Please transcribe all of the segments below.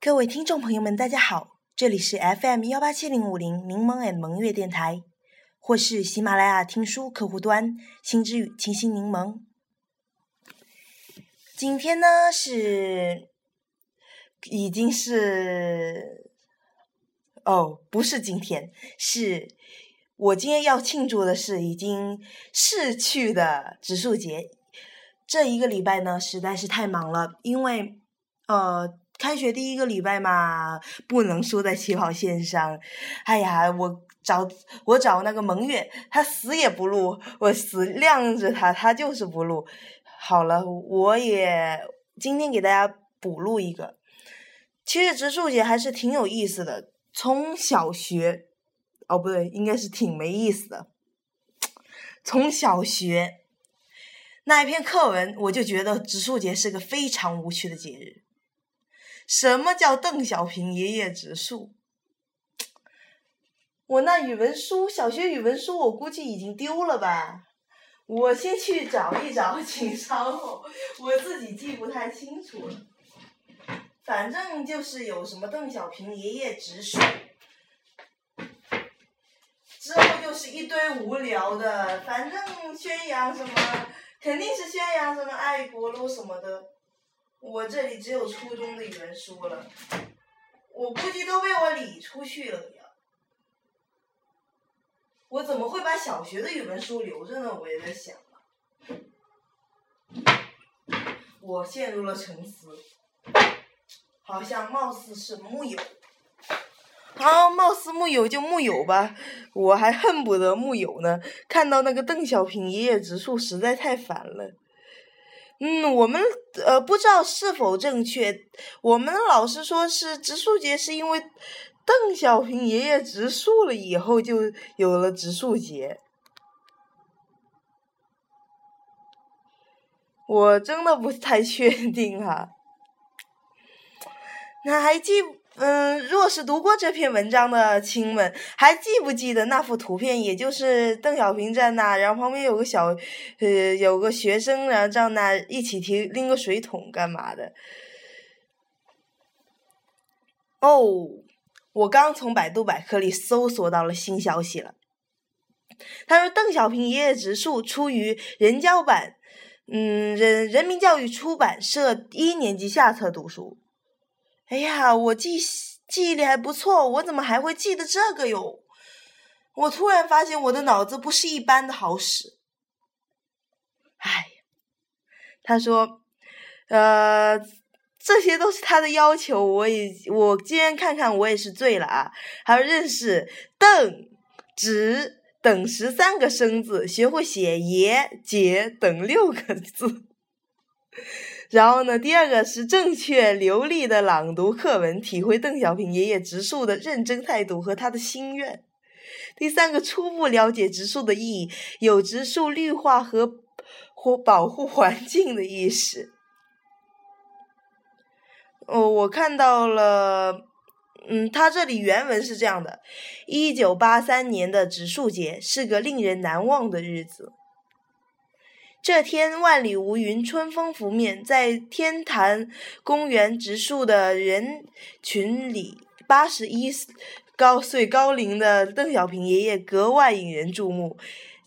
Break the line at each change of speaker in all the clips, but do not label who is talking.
各位听众朋友们，大家好，这里是 FM 幺八七零五零柠檬 and 萌月电台，或是喜马拉雅听书客户端星之语清新柠檬。今天呢是，已经是，哦，不是今天，是我今天要庆祝的是已经逝去的植树节。这一个礼拜呢，实在是太忙了，因为，呃。开学第一个礼拜嘛，不能输在起跑线上。哎呀，我找我找那个蒙月，他死也不录，我死晾着他，他就是不录。好了，我也今天给大家补录一个。其实植树节还是挺有意思的，从小学，哦不对，应该是挺没意思的。从小学那一篇课文，我就觉得植树节是个非常无趣的节日。什么叫邓小平爷爷植树？我那语文书，小学语文书，我估计已经丢了吧。我先去找一找，请稍后，我自己记不太清楚了。反正就是有什么邓小平爷爷植树，之后就是一堆无聊的，反正宣扬什么，肯定是宣扬什么爱国喽什么的。我这里只有初中的语文书了，我估计都被我理出去了呀。我怎么会把小学的语文书留着呢？我也在想我陷入了沉思，好像貌似是木有。好，貌似木有就木有吧，我还恨不得木有呢。看到那个邓小平爷爷植树，实在太烦了。嗯，我们呃不知道是否正确。我们老师说是植树节，是因为邓小平爷爷植树了以后，就有了植树节。我真的不太确定哈。那还记不？嗯，若是读过这篇文章的亲们，还记不记得那幅图片？也就是邓小平站那，然后旁边有个小，呃，有个学生然后站那一起提拎个水桶干嘛的？哦，我刚从百度百科里搜索到了新消息了。他说邓小平爷爷植树出于人教版，嗯，人人民教育出版社一年级下册读书。哎呀，我记记忆力还不错，我怎么还会记得这个哟？我突然发现我的脑子不是一般的好使。哎，他说，呃，这些都是他的要求，我也我今天看看我也是醉了啊！还要认识邓、直等十三个生字，学会写爷、姐等六个字。然后呢，第二个是正确流利的朗读课文，体会邓小平爷爷植树的认真态度和他的心愿。第三个，初步了解植树的意义，有植树绿化和或保护环境的意识。哦，我看到了，嗯，他这里原文是这样的：一九八三年的植树节是个令人难忘的日子。这天万里无云，春风拂面，在天坛公园植树的人群里，八十一高岁高龄的邓小平爷爷格外引人注目。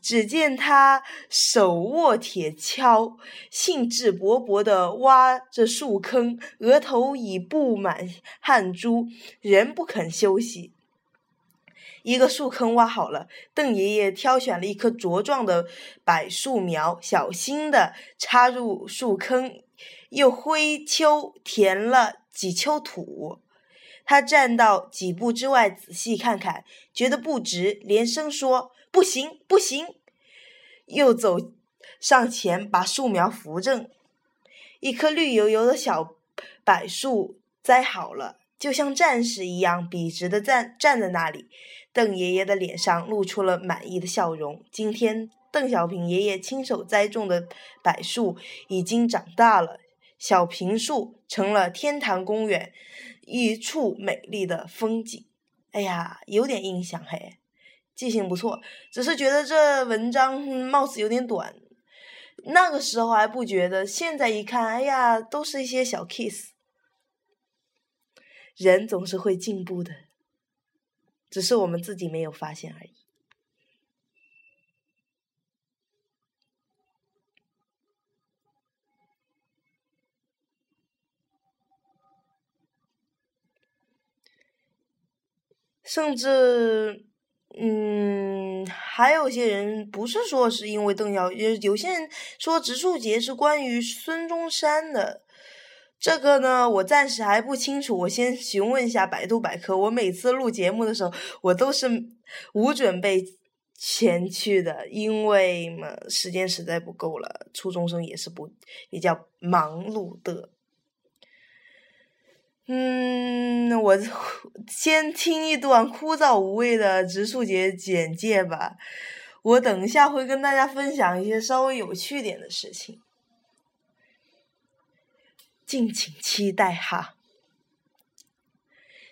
只见他手握铁锹，兴致勃勃地挖着树坑，额头已布满汗珠，仍不肯休息。一个树坑挖好了，邓爷爷挑选了一棵茁壮的柏树苗，小心地插入树坑，又挥锹填了几锹土。他站到几步之外仔细看看，觉得不直，连声说：“不行，不行！”又走上前把树苗扶正。一棵绿油油的小柏树栽好了，就像战士一样笔直的站站在那里。邓爷爷的脸上露出了满意的笑容。今天，邓小平爷爷亲手栽种的柏树已经长大了，小平树成了天坛公园一处美丽的风景。哎呀，有点印象嘿，记性不错。只是觉得这文章貌似有点短，那个时候还不觉得，现在一看，哎呀，都是一些小 kiss。人总是会进步的，只是我们自己没有发现而已。甚至，嗯，还有些人不是说是因为邓小，有有些人说植树节是关于孙中山的。这个呢，我暂时还不清楚，我先询问一下百度百科。我每次录节目的时候，我都是无准备前去的，因为嘛，时间实在不够了。初中生也是不比较忙碌的。嗯，我先听一段枯燥无味的植树节简介吧。我等一下会跟大家分享一些稍微有趣点的事情。敬请期待哈！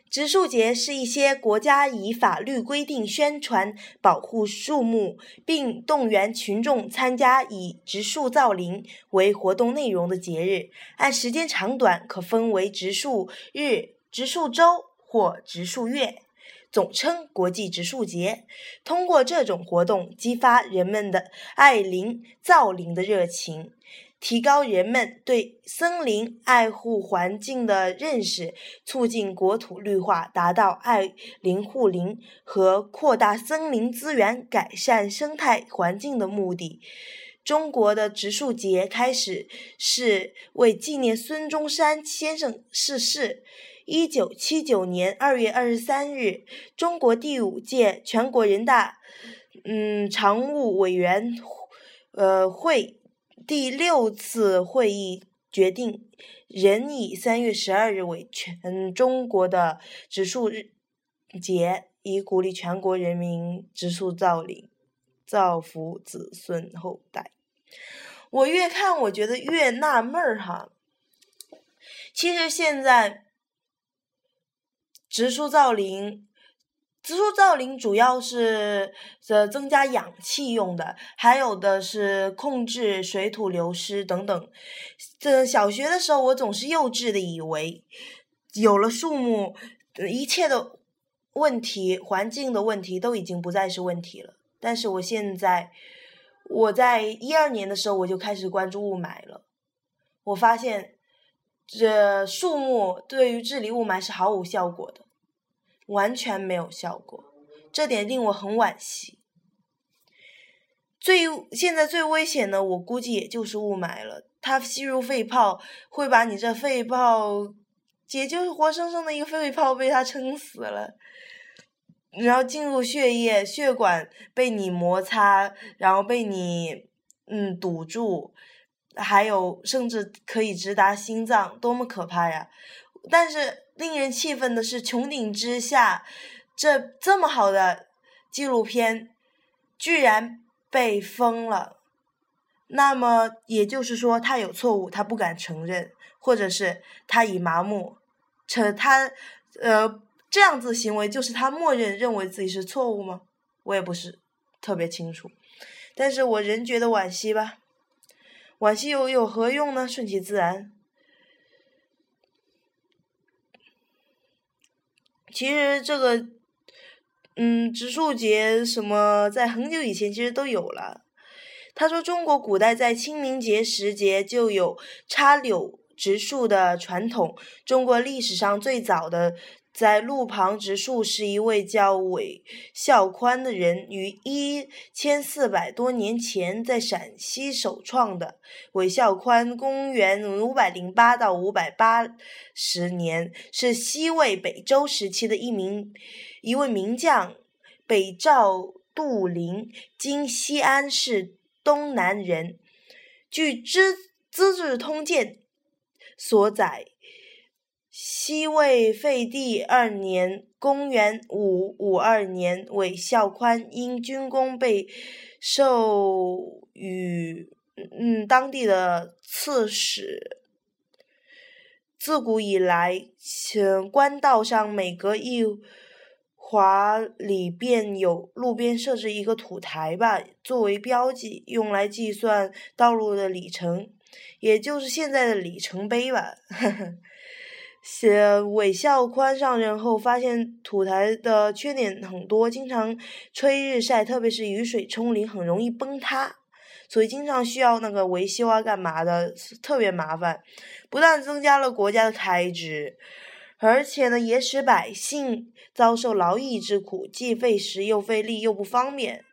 植树节是一些国家以法律规定宣传保护树木，并动员群众参加以植树造林为活动内容的节日。按时间长短，可分为植树日、植树周或植树月，总称国际植树节。通过这种活动，激发人们的爱林造林的热情。提高人们对森林爱护环境的认识，促进国土绿化，达到爱林护林和扩大森林资源、改善生态环境的目的。中国的植树节开始是为纪念孙中山先生逝世。一九七九年二月二十三日，中国第五届全国人大嗯常务委员呃会。第六次会议决定，仍以三月十二日为全中国的植树日节，以鼓励全国人民植树造林，造福子孙后代。我越看，我觉得越纳闷儿哈。其实现在植树造林。植树造林主要是呃增加氧气用的，还有的是控制水土流失等等。这小学的时候，我总是幼稚的以为，有了树木，一切的问题、环境的问题都已经不再是问题了。但是我现在，我在一二年的时候我就开始关注雾霾了，我发现这树木对于治理雾霾是毫无效果的。完全没有效果，这点令我很惋惜。最现在最危险的，我估计也就是雾霾了。它吸入肺泡，会把你这肺泡，也就是活生生的一个肺泡被它撑死了，然后进入血液，血管被你摩擦，然后被你嗯堵住，还有甚至可以直达心脏，多么可怕呀！但是。令人气愤的是，穹顶之下，这这么好的纪录片，居然被封了。那么也就是说，他有错误，他不敢承认，或者是他已麻木，成他呃这样子行为就是他默认认为自己是错误吗？我也不是特别清楚，但是我仍觉得惋惜吧。惋惜又有何用呢？顺其自然。其实这个，嗯，植树节什么，在很久以前其实都有了。他说，中国古代在清明节时节就有插柳植树的传统。中国历史上最早的。在路旁植树是一位叫韦孝宽的人于一千四百多年前在陕西首创的。韦孝宽公元五百零八到五百八十年，是西魏北周时期的一名一位名将，北赵杜陵（今西安市东南）人。据《资资治通鉴》所载。西魏废帝二年（公元五五二年），韦孝宽因军功被授予嗯当地的刺史。自古以来，官道上每隔一华里便有路边设置一个土台吧，作为标记，用来计算道路的里程，也就是现在的里程碑吧。呵 呵写韦孝宽上任后，发现土台的缺点很多，经常吹日晒，特别是雨水冲淋，很容易崩塌，所以经常需要那个维修啊，干嘛的，特别麻烦，不但增加了国家的开支，而且呢，也使百姓遭受劳役之苦，既费时又费力又不方便。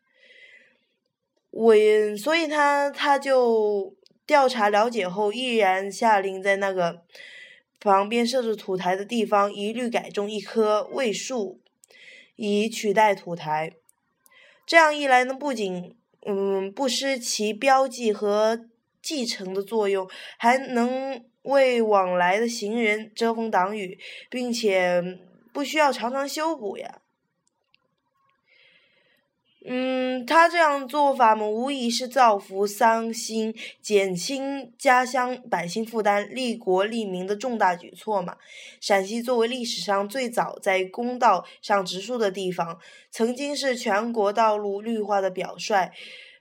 韦，所以他他就调查了解后，毅然下令在那个。旁边设置土台的地方，一律改种一棵魏树，以取代土台。这样一来呢，不仅嗯不失其标记和继承的作用，还能为往来的行人遮风挡雨，并且不需要常常修补呀。嗯，他这样做法嘛，无疑是造福桑心、减轻家乡百姓负担、利国利民的重大举措嘛。陕西作为历史上最早在公道上植树的地方，曾经是全国道路绿化的表率，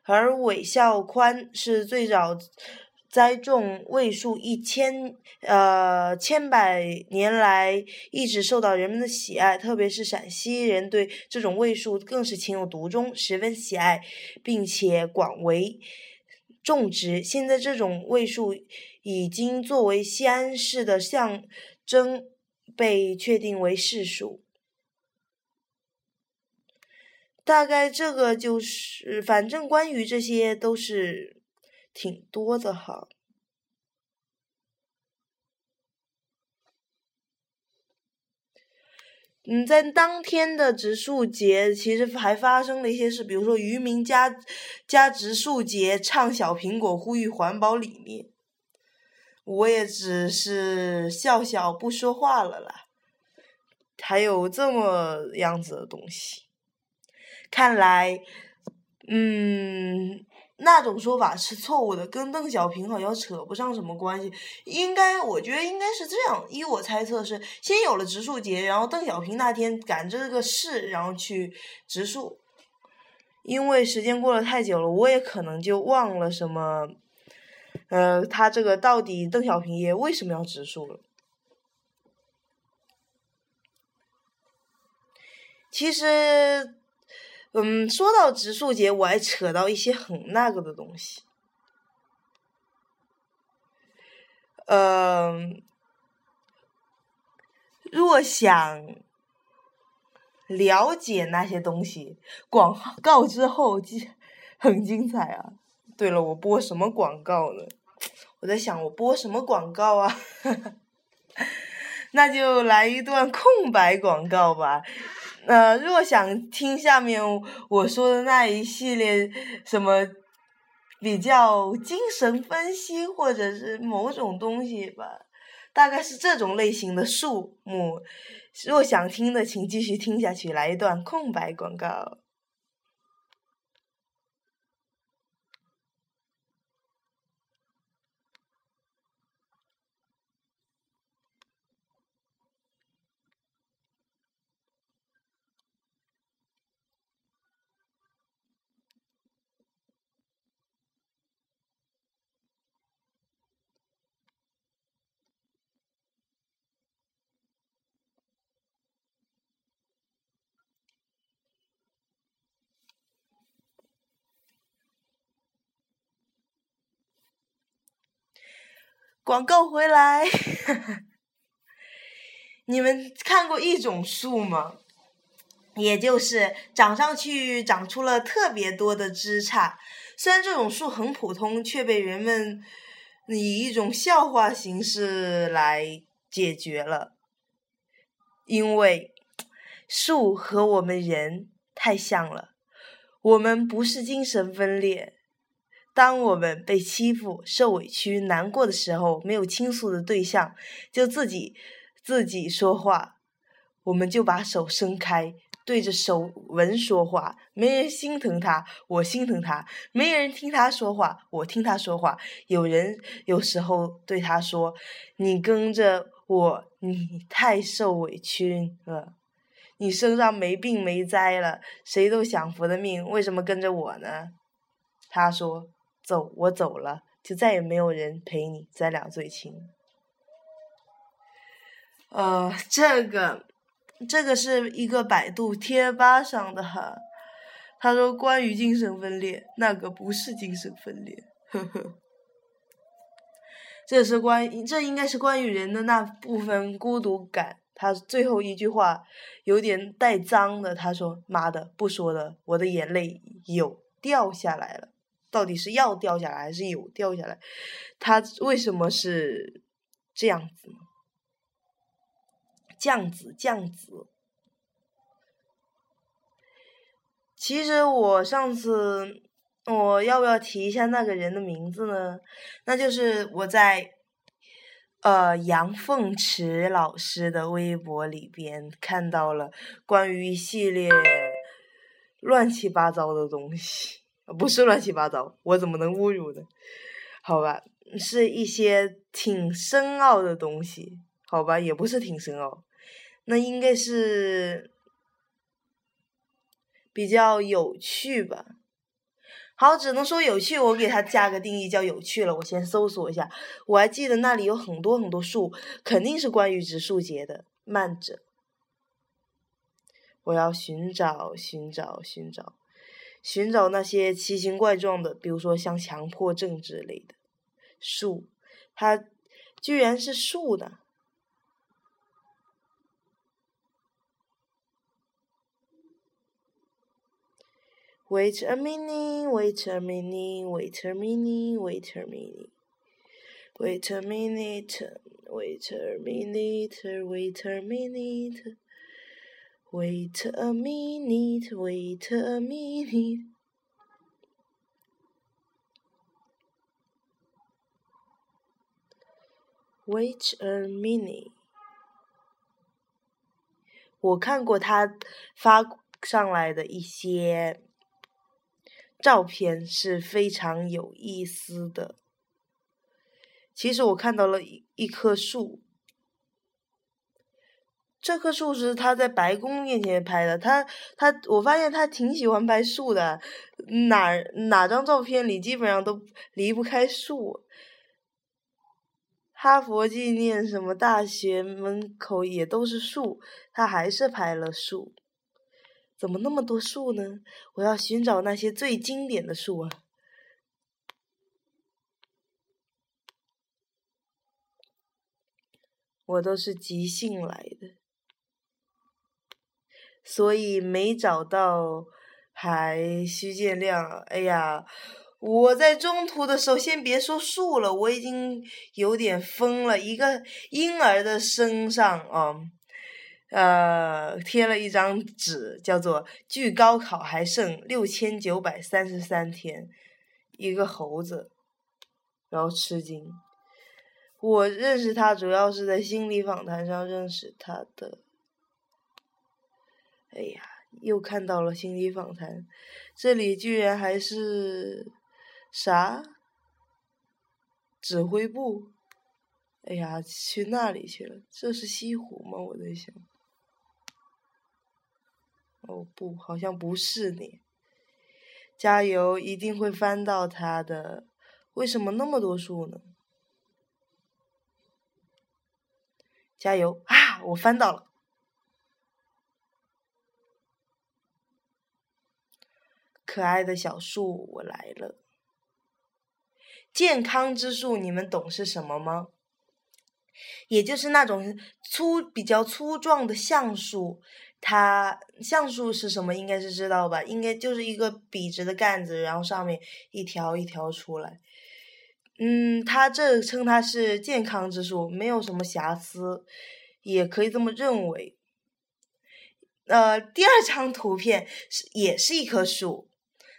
而韦孝宽是最早。栽种魏树一千呃千百年来一直受到人们的喜爱，特别是陕西人对这种魏树更是情有独钟，十分喜爱，并且广为种植。现在这种魏树已经作为西安市的象征，被确定为市树。大概这个就是，反正关于这些都是。挺多的哈，嗯，在当天的植树节，其实还发生了一些事，比如说渔民加加植树节，唱小苹果，呼吁环保理念。我也只是笑笑不说话了啦。还有这么样子的东西，看来，嗯。那种说法是错误的，跟邓小平好像扯不上什么关系。应该，我觉得应该是这样。依我猜测是，先有了植树节，然后邓小平那天赶这个事，然后去植树。因为时间过了太久了，我也可能就忘了什么，呃，他这个到底邓小平爷为什么要植树了？其实。嗯，说到植树节，我还扯到一些很那个的东西。嗯，若想了解那些东西，广告之后精很精彩啊！对了，我播什么广告呢？我在想，我播什么广告啊？那就来一段空白广告吧。呃，若想听下面我说的那一系列什么比较精神分析，或者是某种东西吧，大概是这种类型的树木，若想听的，请继续听下去。来一段空白广告。广告回来，你们看过一种树吗？也就是长上去长出了特别多的枝杈，虽然这种树很普通，却被人们以一种笑话形式来解决了。因为树和我们人太像了，我们不是精神分裂。当我们被欺负、受委屈、难过的时候，没有倾诉的对象，就自己自己说话，我们就把手伸开，对着手纹说话。没人心疼他，我心疼他；没人听他说话，我听他说话。有人有时候对他说：“你跟着我，你太受委屈了，你身上没病没灾了，谁都享福的命，为什么跟着我呢？”他说。走，我走了，就再也没有人陪你，咱俩最亲。呃，这个，这个是一个百度贴吧上的哈，他说关于精神分裂，那个不是精神分裂，呵呵，这是关于，这应该是关于人的那部分孤独感。他最后一句话有点带脏的，他说：“妈的，不说了，我的眼泪有掉下来了，到底是要掉下来还是有掉下来？他为什么是这样子呢？”酱子酱子，其实我上次我要不要提一下那个人的名字呢？那就是我在呃杨凤池老师的微博里边看到了关于一系列乱七八糟的东西，不是乱七八糟，我怎么能侮辱呢？好吧，是一些挺深奥的东西。好吧，也不是挺深奥，那应该是比较有趣吧。好，只能说有趣，我给它加个定义叫有趣了。我先搜索一下，我还记得那里有很多很多树，肯定是关于植树节的。慢着，我要寻找寻找寻找寻找那些奇形怪状的，比如说像强迫症之类的树，它居然是树的。Wait a minute, wait a minute, wait a minute, wait a minute. Wait a minute, wait a minute, wait a minute. Wait a minute, wait a minute. Wait a minute. 我看过他发上来的一些照片是非常有意思的。其实我看到了一一棵树，这棵树是他在白宫面前拍的。他他，我发现他挺喜欢拍树的，哪哪张照片里基本上都离不开树。哈佛纪念什么大学门口也都是树，他还是拍了树。怎么那么多树呢？我要寻找那些最经典的树啊！我都是即兴来的，所以没找到，还需见谅。哎呀，我在中途的时候，先别说树了，我已经有点疯了。一个婴儿的身上啊。呃，贴了一张纸，叫做“距高考还剩六千九百三十三天”，一个猴子，然后吃惊。我认识他主要是在心理访谈上认识他的。哎呀，又看到了心理访谈，这里居然还是啥指挥部？哎呀，去那里去了？这是西湖吗？我在想。哦不，好像不是你。加油，一定会翻到它的。为什么那么多树呢？加油啊！我翻到了。可爱的小树，我来了。健康之树，你们懂是什么吗？也就是那种粗、比较粗壮的橡树。它橡树是什么？应该是知道吧？应该就是一个笔直的杆子，然后上面一条一条出来。嗯，它这称它是健康之树，没有什么瑕疵，也可以这么认为。呃，第二张图片是也是一棵树，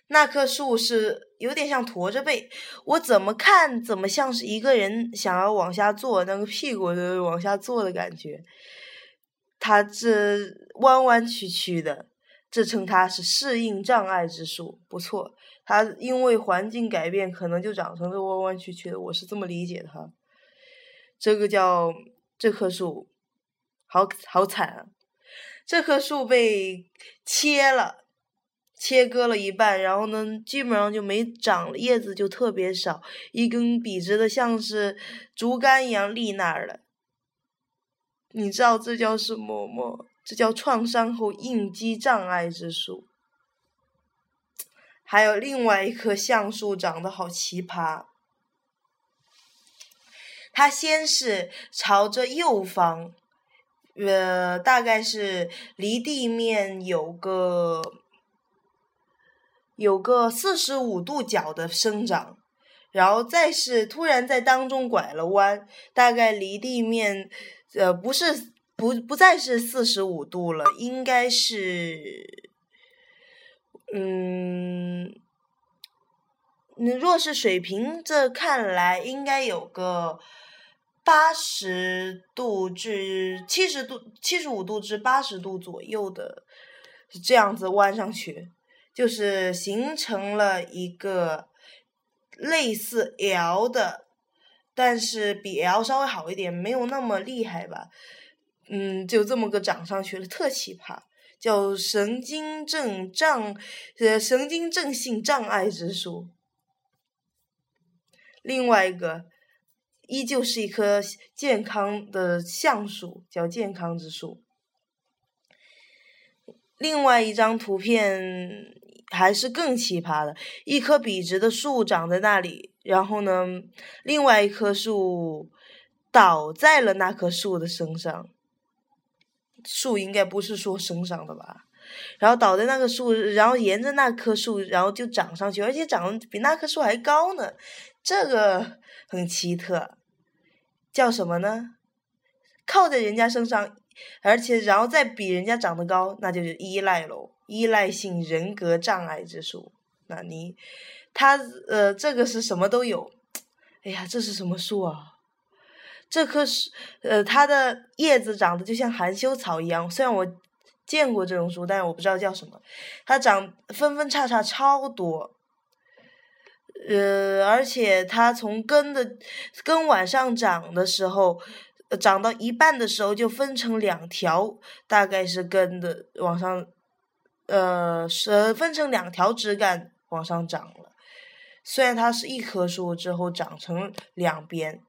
那棵树是有点像驼着背，我怎么看怎么像是一个人想要往下坐，那个屁股的往下坐的感觉。它这弯弯曲曲的，这称它是适应障碍之树，不错。它因为环境改变，可能就长成这弯弯曲曲的，我是这么理解的哈。这个叫这棵树，好好惨啊！这棵树被切了，切割了一半，然后呢，基本上就没长了，叶子就特别少，一根笔直的，像是竹竿一样立那儿了。你知道这叫什么吗？这叫创伤后应激障碍之树。还有另外一棵橡树长得好奇葩，它先是朝着右方，呃，大概是离地面有个有个四十五度角的生长，然后再是突然在当中拐了弯，大概离地面呃不是不不再是四十五度了，应该是嗯。若是水平，这看来应该有个八十度至七十度、七十五度至八十度左右的，这样子弯上去，就是形成了一个类似 L 的，但是比 L 稍微好一点，没有那么厉害吧。嗯，就这么个长上去了，特奇葩，叫神经症障呃神经症性障碍之树。另外一个，依旧是一棵健康的橡树，叫健康之树。另外一张图片还是更奇葩的，一棵笔直的树长在那里，然后呢，另外一棵树倒在了那棵树的身上。树应该不是说身上的吧？然后倒在那个树，然后沿着那棵树，然后就长上去，而且长得比那棵树还高呢。这个很奇特，叫什么呢？靠在人家身上，而且然后再比人家长得高，那就是依赖喽。依赖性人格障碍之树。那你，它呃，这个是什么都有。哎呀，这是什么树啊？这棵树呃，它的叶子长得就像含羞草一样。虽然我见过这种树，但是我不知道叫什么。它长分分叉叉超多。呃，而且它从根的根往上长的时候，长到一半的时候就分成两条，大概是根的往上，呃，是分成两条枝干往上长了。虽然它是一棵树，之后长成两边，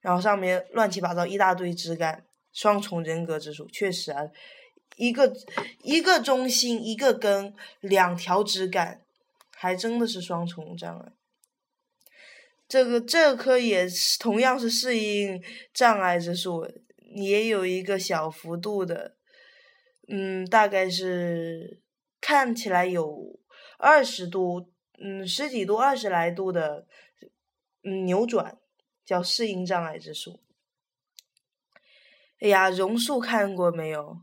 然后上面乱七八糟一大堆枝干，双重人格之树，确实啊，一个一个中心，一个根，两条枝干。还真的是双重障碍，这个这棵也是同样是适应障碍之树，也有一个小幅度的，嗯，大概是看起来有二十度，嗯，十几度、二十来度的，嗯，扭转，叫适应障碍之树。哎呀，榕树看过没有？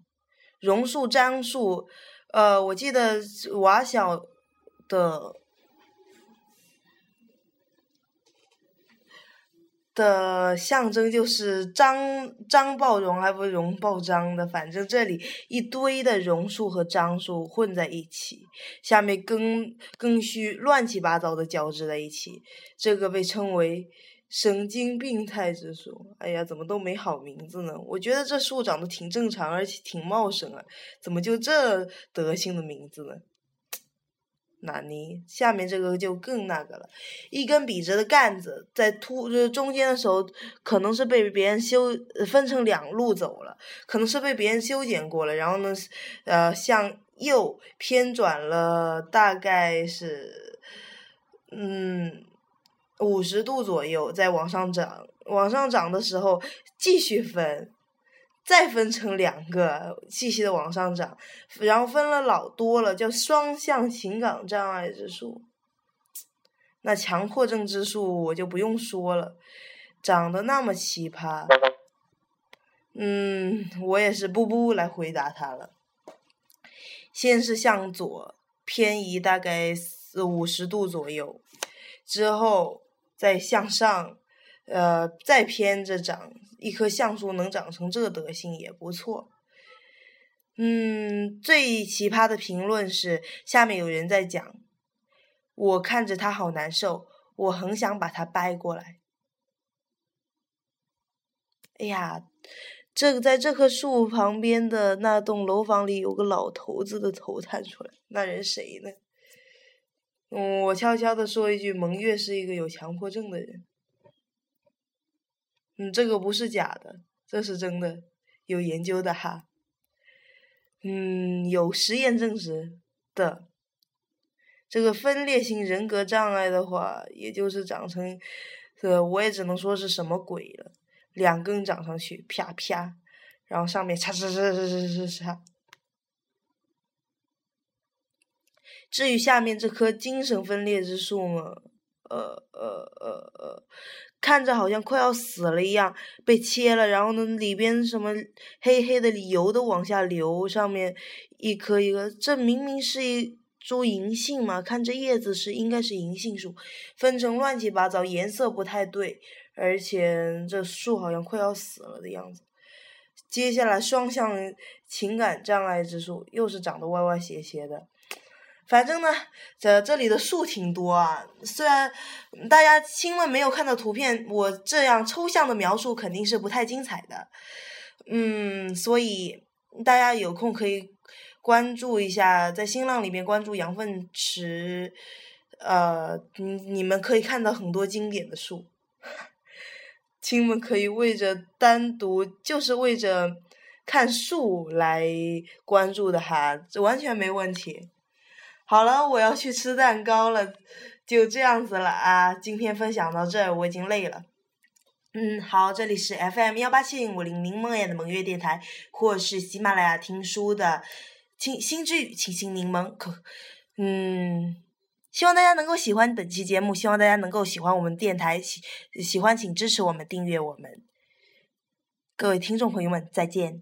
榕树、樟树，呃，我记得娃小。的的象征就是张张抱榕，还不是榕抱张的，反正这里一堆的榕树和樟树混在一起，下面根根须乱七八糟的交织在一起，这个被称为神经病态之树。哎呀，怎么都没好名字呢？我觉得这树长得挺正常，而且挺茂盛啊，怎么就这德行的名字呢？那你下面这个就更那个了，一根笔直的杆子在突就是中间的时候，可能是被别人修分成两路走了，可能是被别人修剪过了，然后呢，呃，向右偏转了大概是，嗯，五十度左右，再往上涨，往上涨的时候继续分。再分成两个，继续的往上涨，然后分了老多了，叫双向情感障碍之树。那强迫症之树我就不用说了，长得那么奇葩。嗯，我也是不不来回答他了。先是向左偏移大概四五十度左右，之后再向上，呃，再偏着长。一棵橡树能长成这德行也不错。嗯，最奇葩的评论是下面有人在讲，我看着他好难受，我很想把他掰过来。哎呀，这个在这棵树旁边的那栋楼房里有个老头子的头探出来，那人谁呢？嗯，我悄悄的说一句，蒙月是一个有强迫症的人。嗯，这个不是假的，这是真的，有研究的哈。嗯，有实验证实的。这个分裂型人格障碍的话，也就是长成，呃，我也只能说是什么鬼了。两根长上去，啪啪，然后上面嚓嚓嚓嚓嚓嚓嚓。至于下面这棵精神分裂之树嘛，呃呃呃呃，看着好像快要死了一样，被切了，然后呢，里边什么黑黑的油都往下流，上面一颗一个，这明明是一株银杏嘛，看这叶子是应该是银杏树，分成乱七八糟，颜色不太对，而且这树好像快要死了的样子。接下来双向情感障碍之树又是长得歪歪斜斜的。反正呢，这这里的树挺多啊。虽然大家亲们没有看到图片，我这样抽象的描述肯定是不太精彩的。嗯，所以大家有空可以关注一下，在新浪里面关注羊粪池，呃，你你们可以看到很多经典的树。亲们可以为着单独就是为着看树来关注的哈，这完全没问题。好了，我要去吃蛋糕了，就这样子了啊！今天分享到这，我已经累了。嗯，好，这里是 FM 幺八七零五零柠檬眼的萌月电台，或是喜马拉雅听书的清新之语清新柠檬。可，嗯，希望大家能够喜欢本期节目，希望大家能够喜欢我们电台，喜喜欢请支持我们，订阅我们。各位听众朋友们，再见。